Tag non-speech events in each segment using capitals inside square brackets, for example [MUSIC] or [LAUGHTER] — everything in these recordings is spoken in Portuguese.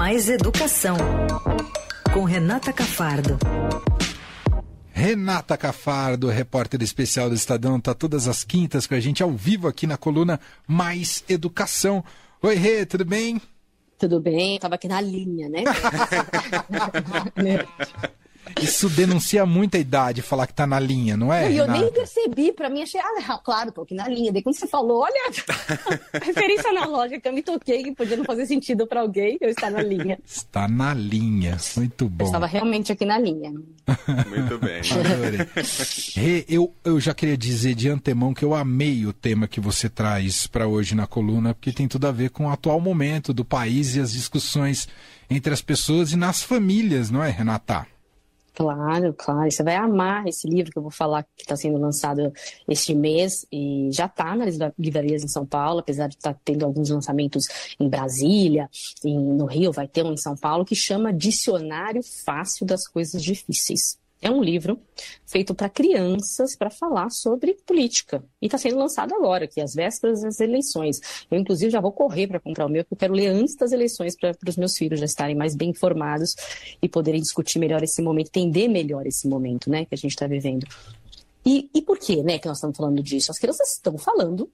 Mais Educação, com Renata Cafardo. Renata Cafardo, repórter especial do Estadão, está todas as quintas com a gente ao vivo aqui na coluna Mais Educação. Oi, Rê, tudo bem? Tudo bem, estava aqui na linha, né? [LAUGHS] [LAUGHS] Isso denuncia muito a idade, falar que tá na linha, não é? E eu nem percebi, pra mim achei, ah, claro, tô aqui na linha. Daí quando você falou, olha, [LAUGHS] referência analógica, eu me toquei que podia não fazer sentido pra alguém eu estar na linha. Está na linha, muito bom. Eu estava realmente aqui na linha. Muito bem. [LAUGHS] Rê, eu, eu já queria dizer de antemão que eu amei o tema que você traz para hoje na coluna, porque tem tudo a ver com o atual momento do país e as discussões entre as pessoas e nas famílias, não é, Renata? Claro, claro. Você vai amar esse livro que eu vou falar que está sendo lançado este mês e já está nas livrarias em São Paulo, apesar de estar tá tendo alguns lançamentos em Brasília, em, no Rio vai ter um em São Paulo que chama Dicionário Fácil das Coisas Difíceis. É um livro feito para crianças para falar sobre política. E está sendo lançado agora, aqui, às vésperas das eleições. Eu, inclusive, já vou correr para comprar o meu, porque eu quero ler antes das eleições para os meus filhos já estarem mais bem informados e poderem discutir melhor esse momento, entender melhor esse momento né, que a gente está vivendo. E, e por que, né, que nós estamos falando disso? As crianças estão falando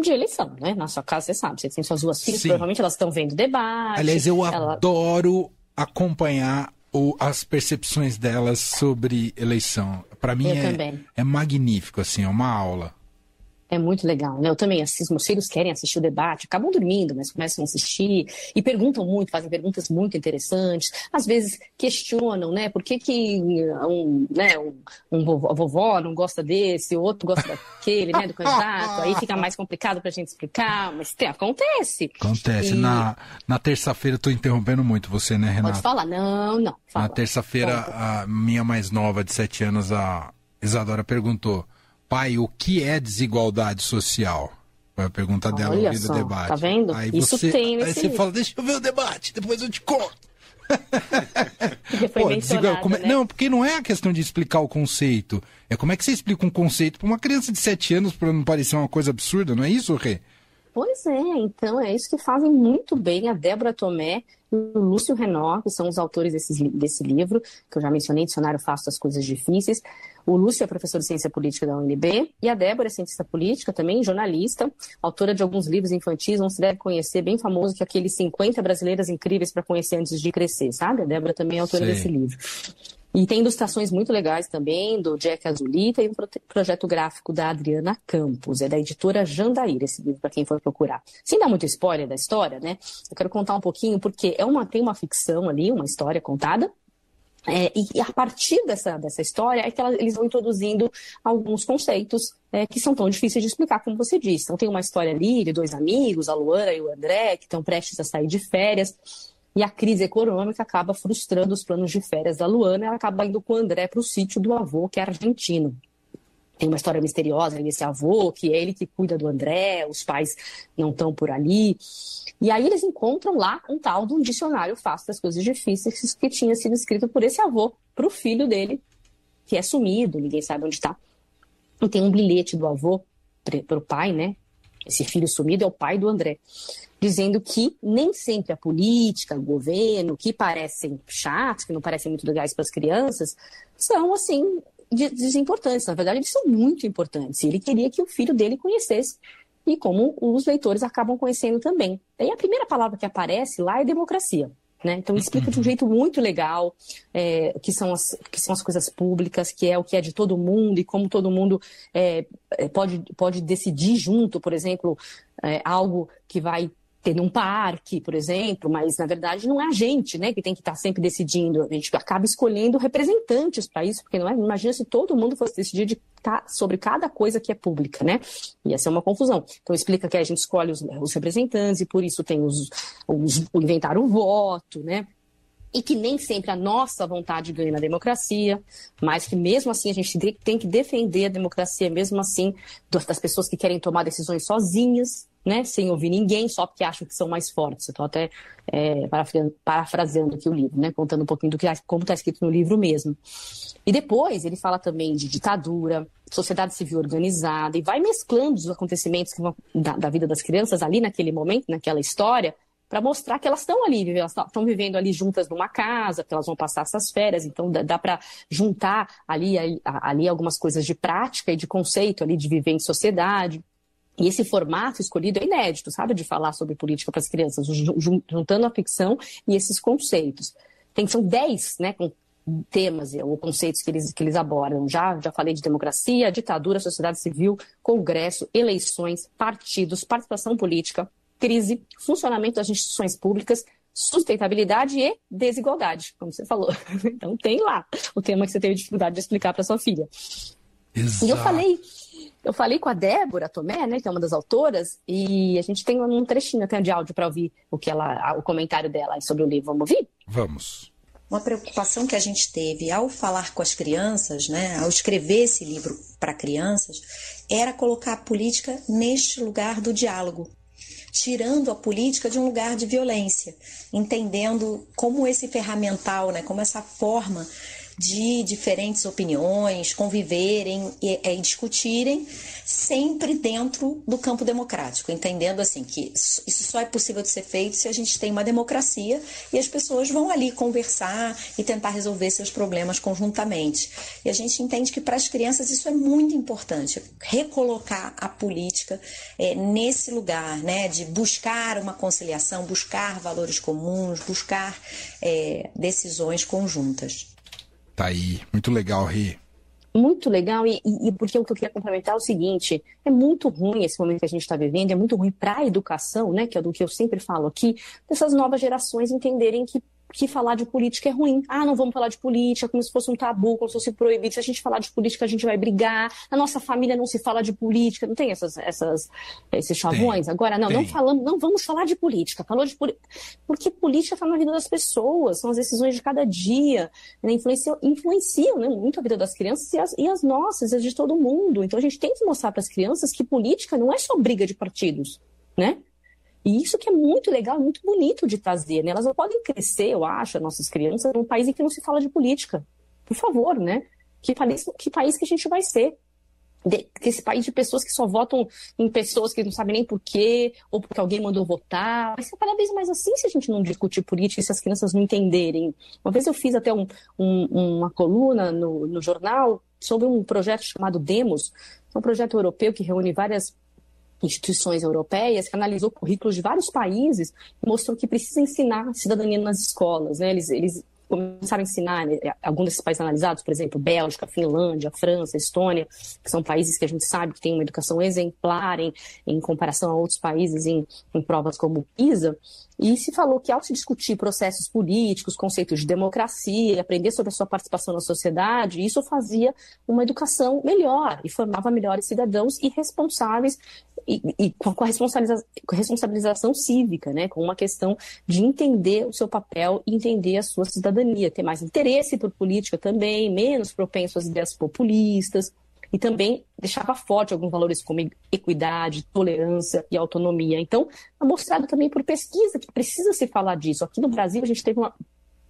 de eleição, né? Na sua casa, você sabe, você tem suas duas filhas, provavelmente elas estão vendo debate. Aliás, eu ela- adoro acompanhar o- as percepções delas sobre eleição. Para mim é, é magnífico, assim, é uma aula. É muito legal, né? Eu também assisto, meus filhos querem assistir o debate, acabam dormindo, mas começam a assistir e perguntam muito, fazem perguntas muito interessantes. Às vezes questionam, né? Por que, que um, né, um, um vovó, a não gosta desse, o outro gosta daquele, né? Do candidato. Aí fica mais complicado pra gente explicar, mas tem, acontece. Acontece. E- Na, na terça-feira, tô interrompendo muito você, né, Renata? Pode falar? Não, não. Fala. Na terça-feira, a minha mais nova, de sete anos, a Isadora perguntou: pai, o que é desigualdade social? Foi a pergunta dela Olha no meio só, do debate. tá vendo? Aí Isso você, tem aí nesse você livro. fala: deixa eu ver o debate, depois eu te conto. Pô, desigual- como é- né? Não, porque não é a questão de explicar o conceito. É como é que você explica um conceito para uma criança de sete anos para não parecer uma coisa absurda, não é isso, Rê? Pois é, então é isso que fazem muito bem a Débora Tomé o Lúcio Renó, que são os autores desses li- desse livro, que eu já mencionei, Dicionário Fácil das Coisas Difíceis. O Lúcio é professor de Ciência Política da UNB e a Débora é cientista política também, jornalista, autora de alguns livros infantis, não se deve conhecer, bem famoso, que é aqueles 50 brasileiras incríveis para conhecer antes de crescer, sabe? A Débora também é autora Sei. desse livro. E tem ilustrações muito legais também, do Jack Azulita e um projeto gráfico da Adriana Campos. É da editora Jandaíra, esse livro, para quem for procurar. Sem dar muito spoiler da história, né? Eu quero contar um pouquinho, porque é uma, tem uma ficção ali, uma história contada. É, e a partir dessa, dessa história é que ela- eles vão introduzindo alguns conceitos é, que são tão difíceis de explicar, como você disse. Então tem uma história ali de dois amigos, a Luana e o André, que estão prestes a sair de férias. E a crise econômica acaba frustrando os planos de férias da Luana ela acaba indo com o André para o sítio do avô, que é argentino. Tem uma história misteriosa desse avô, que é ele que cuida do André, os pais não estão por ali. E aí eles encontram lá um tal de um dicionário fácil das coisas difíceis que tinha sido escrito por esse avô, para o filho dele, que é sumido, ninguém sabe onde está. E tem um bilhete do avô para o pai, né? Esse filho sumido é o pai do André, dizendo que nem sempre a política, o governo, que parecem chatos, que não parecem muito legais para as crianças, são assim de- desimportantes. Na verdade, eles são muito importantes. Ele queria que o filho dele conhecesse. E como os leitores acabam conhecendo também. Daí a primeira palavra que aparece lá é democracia. Né? Então explica de um jeito muito legal é, que, são as, que são as coisas públicas, que é o que é de todo mundo e como todo mundo é, é, pode, pode decidir junto, por exemplo, é, algo que vai ter num parque, por exemplo, mas na verdade não é a gente né, que tem que estar sempre decidindo, a gente acaba escolhendo representantes para isso, porque não é, imagina se todo mundo fosse decidir de ca- sobre cada coisa que é pública, né? Ia ser uma confusão. Então explica que a gente escolhe os, os representantes e por isso tem os, os inventar o voto, né? e que nem sempre a nossa vontade ganha na democracia, mas que mesmo assim a gente tem que defender a democracia, mesmo assim, das pessoas que querem tomar decisões sozinhas, né, sem ouvir ninguém, só porque acham que são mais fortes. Estou até é, parafra- parafraseando aqui o livro, né, contando um pouquinho do que como está escrito no livro mesmo. E depois ele fala também de ditadura, sociedade civil organizada, e vai mesclando os acontecimentos vão- da, da vida das crianças ali naquele momento, naquela história, para mostrar que elas estão ali, elas estão vivendo ali juntas numa casa, que elas vão passar essas férias, então dá, dá para juntar ali, ali, ali algumas coisas de prática e de conceito ali de viver em sociedade. E esse formato escolhido é inédito, sabe, de falar sobre política para as crianças, juntando a ficção e esses conceitos. Tem, são dez né, temas ou conceitos que eles, que eles abordam. Já, já falei de democracia, ditadura, sociedade civil, congresso, eleições, partidos, participação política, crise, funcionamento das instituições públicas, sustentabilidade e desigualdade, como você falou. [LAUGHS] Então tem lá o tema que você teve dificuldade de explicar para sua filha. Exato. E eu falei, eu falei com a Débora Tomé, né, que é uma das autoras, e a gente tem um trechinho até de áudio para ouvir o que ela, o comentário dela sobre o livro. Vamos ouvir? Vamos. Uma preocupação que a gente teve ao falar com as crianças, né, ao escrever esse livro para crianças, era colocar a política neste lugar do diálogo, tirando a política de um lugar de violência, entendendo como esse ferramental, né, como essa forma de diferentes opiniões conviverem e, e, discutirem, sempre dentro do campo democrático, entendendo assim que isso só é possível de ser feito se a gente tem uma democracia e as pessoas vão ali conversar e tentar resolver seus problemas conjuntamente. E a gente entende que para as crianças isso é muito importante, recolocar a política é, nesse lugar, né, de buscar uma conciliação, buscar valores comuns, buscar é, decisões conjuntas. Tá aí, muito legal, Ri. Muito legal, e, e, porque o que eu queria complementar é o seguinte: é muito ruim esse momento que a gente está vivendo, é muito ruim para a educação, né? Que é do que eu sempre falo aqui, dessas novas gerações entenderem que que falar de política é ruim. Ah, não vamos falar de política, como se fosse um tabu, como se fosse proibido. Se a gente falar de política, a gente vai brigar. Na nossa família não se fala de política. Não tem essas, essas, esses chavões? Tem, Agora, não, tem. não falamos, não vamos falar de política. Falou de política. Porque política está na vida das pessoas, são as decisões de cada dia. Né? Influenciam, influenciam né? muito a vida das crianças e as, e as nossas, as de todo mundo. Então a gente tem que mostrar para as crianças que política não é só briga de partidos. Né? E isso que é muito legal, muito bonito de trazer, né? Elas não podem crescer, eu acho, nossas crianças, num país em que não se fala de política. Por favor, né? Que país que, país que a gente vai ser? De, esse país de pessoas que só votam em pessoas que não sabem nem por quê, ou porque alguém mandou votar. Vai ser cada vez mais assim se a gente não discutir política e se as crianças não entenderem. Uma vez eu fiz até um, um, uma coluna no, no jornal sobre um projeto chamado Demos, é um projeto europeu que reúne várias instituições europeias que analisou currículos de vários países e mostrou que precisa ensinar cidadania nas escolas. Né? Eles, eles começaram a ensinar né, alguns desses países analisados, por exemplo, Bélgica, Finlândia, França, Estônia, que são países que a gente sabe que têm uma educação exemplar em, em comparação a outros países em, em provas como PISA, e se falou que ao se discutir processos políticos, conceitos de democracia, aprender sobre a sua participação na sociedade, isso fazia uma educação melhor e formava melhores cidadãos e responsáveis e, e com a responsabilização, responsabilização cívica, né, com uma questão de entender o seu papel e entender a sua cidadania, ter mais interesse por política também, menos propenso às ideias populistas e também deixava forte alguns valores como equidade, tolerância e autonomia. Então, é mostrado também por pesquisa que precisa se falar disso. Aqui no Brasil, a gente teve uma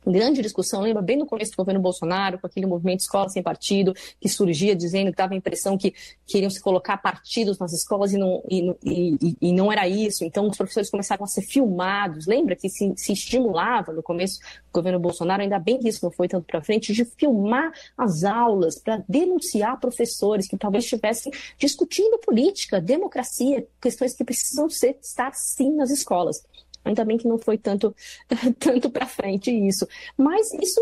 grande discussão, lembra bem no começo do governo Bolsonaro, com aquele movimento Escola Sem Partido, que surgia dizendo que dava a impressão que queriam se colocar partidos nas escolas e não, e, e, e não era isso. Então, os professores começaram a ser filmados. Lembra que se, se estimulava no começo do governo Bolsonaro, ainda bem que isso não foi tanto para frente, de filmar as aulas para denunciar professores que talvez estivessem discutindo política, democracia, questões que precisam ser, estar sim nas escolas. Ainda bem que não foi tanto, [LAUGHS] tanto para frente isso. Mas isso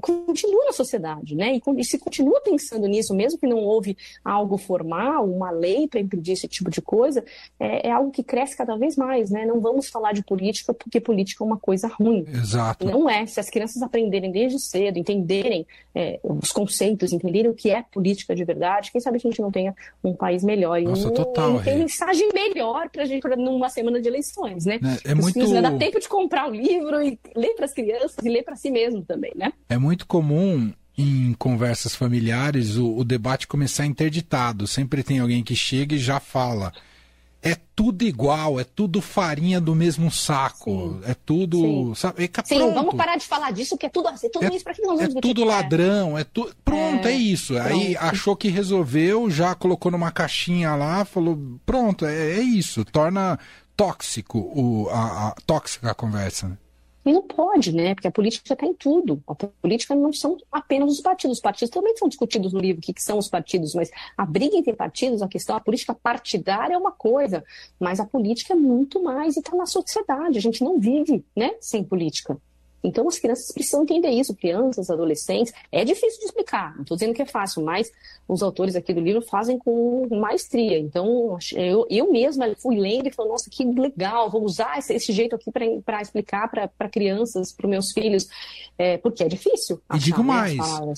continua na sociedade, né? E, e, se continua pensando nisso, mesmo que não houve algo formal, uma lei para impedir esse tipo de coisa, é, é, algo que cresce cada vez mais, né? Não vamos falar de política porque política é uma coisa ruim. Exato. Não é. Se as crianças aprenderem desde cedo, entenderem é, os conceitos, entenderem o que é política de verdade, quem sabe a gente não tenha um país melhor. Nossa, e total. tem mensagem melhor para a gente numa semana de eleições, né? É, é muito. Dá tempo de comprar o livro e ler para as crianças e ler para si mesmo também, né? É muito muito comum em conversas familiares o, o, debate começar interditado. Sempre tem alguém que chega e já fala. É tudo igual, é tudo farinha do mesmo saco, Sim. é tudo. Sim, sabe, é, Sim vamos parar de falar disso, que é tudo, é tudo é, isso para que nós vamos É tudo ladrão, é, é tudo. Pronto, é, isso. Pronto. Aí achou que resolveu, já colocou numa caixinha lá, falou: pronto, é, é isso. Torna tóxico, o, a, a tóxica a conversa. Né? E não pode, né? Porque a política está em tudo. A política não são apenas os partidos. Os partidos também são discutidos no livro, o que, que são os partidos, mas a briga entre partidos, a questão, a política partidária é uma coisa, mas a política é muito mais e está na sociedade. A gente não vive né, sem política. Então, as crianças precisam entender isso, crianças, adolescentes. É difícil de explicar, não estou dizendo que é fácil, mas os autores aqui do livro fazem com maestria. Então, eu, eu mesma fui lendo e falei, nossa, que legal, vou usar esse, esse jeito aqui para explicar para crianças, para meus filhos, é, porque é difícil. Achar, e digo né, mais. Né,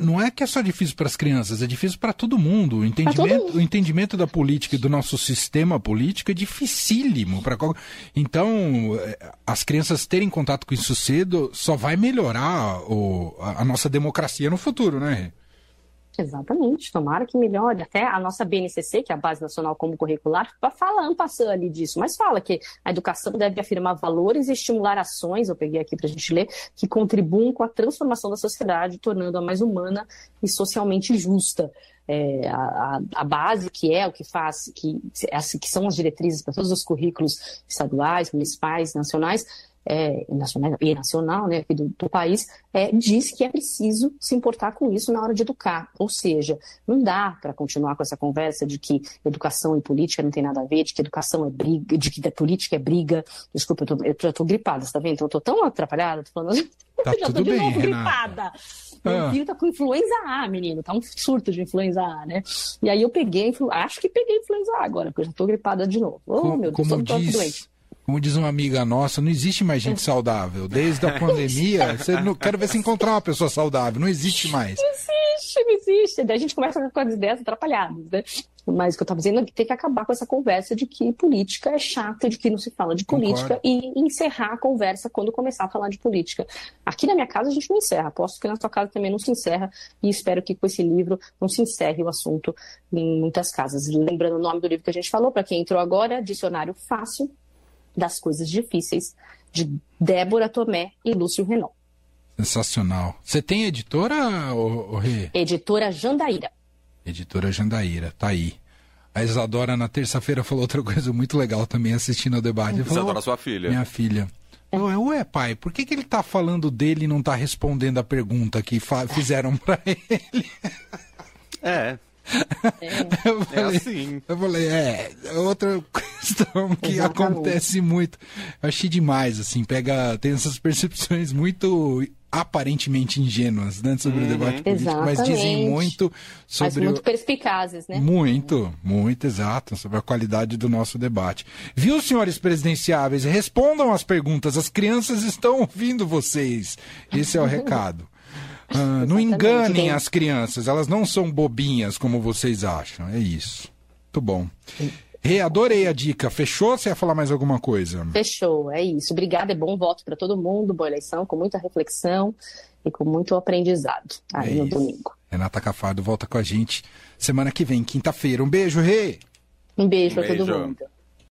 não é que é só difícil para as crianças, é difícil para todo mundo. O entendimento, todo mundo. o entendimento da política e do nosso sistema político é dificílimo. Pra... Então, é, as crianças terem contato com isso cedo só vai melhorar o, a, a nossa democracia no futuro, né? Exatamente, tomara que melhore. Até a nossa BNCC, que é a Base Nacional Comum Curricular, fala passando ali disso, mas fala que a educação deve afirmar valores e estimular ações, eu peguei aqui para a gente ler, que contribuam com a transformação da sociedade, tornando-a mais humana e socialmente justa. É, a, a, base que é o que faz, que, que são as diretrizes para todos os currículos estaduais, municipais, nacionais, é, nacional e nacional né, aqui do, do país, é, diz que é preciso se importar com isso na hora de educar. Ou seja, não dá para continuar com essa conversa de que educação e política não tem nada a ver, de que educação é briga, de que política é briga. Desculpa, eu, tô, eu já estou gripada, você tá vendo? Então, eu tô tão atrapalhada, tô falando. Tá [LAUGHS] já tudo tô de bem, novo Renata. gripada. Meu ah. filho tá com influenza A, menino. Tá um surto de influenza A, né? E aí eu peguei, acho que peguei influenza A agora, porque eu já tô gripada de novo. Oh, como, meu Deus, como diz, doente. Como diz uma amiga nossa, não existe mais gente saudável. Desde a pandemia, você não, quero ver se encontrar uma pessoa saudável. Não existe mais. Não existe, não existe. Daí a gente começa com as ideias atrapalhadas, né? Mas o que eu estava dizendo é que tem que acabar com essa conversa de que política é chata, de que não se fala de política Concordo. e encerrar a conversa quando começar a falar de política. Aqui na minha casa a gente não encerra, aposto que na sua casa também não se encerra e espero que com esse livro não se encerre o assunto em muitas casas. Lembrando o nome do livro que a gente falou, para quem entrou agora, Dicionário Fácil das Coisas Difíceis, de Débora Tomé e Lúcio Renault. Sensacional. Você tem editora, o, Rê? Editora Jandaíra. Editora Jandaíra, tá aí. A Isadora, na terça-feira, falou outra coisa muito legal também, assistindo ao debate. Falou, Isadora, sua filha. Minha filha. É. Ué, pai, por que, que ele tá falando dele e não tá respondendo a pergunta que [LAUGHS] fizeram para ele? É, [LAUGHS] é, eu falei, é assim. Eu falei, é, outra questão que Exatamente. acontece muito. Eu achei demais, assim, pega, tem essas percepções muito aparentemente ingênuas né, sobre uhum. o debate político, Exatamente. mas dizem muito sobre. Mas muito perspicazes, né? Muito, muito exato, sobre a qualidade do nosso debate. Viu, senhores presidenciáveis? Respondam as perguntas, as crianças estão ouvindo vocês. Esse é o recado. [LAUGHS] Ah, não enganem as crianças, elas não são bobinhas como vocês acham. É isso. Muito bom. Rê, adorei a dica. Fechou? Você ia falar mais alguma coisa? Fechou, é isso. Obrigada, é bom voto para todo mundo. Boa eleição, com muita reflexão e com muito aprendizado aí é no domingo. Renata Cafardo volta com a gente semana que vem, quinta-feira. Um beijo, Rê. Um beijo, um para todo mundo.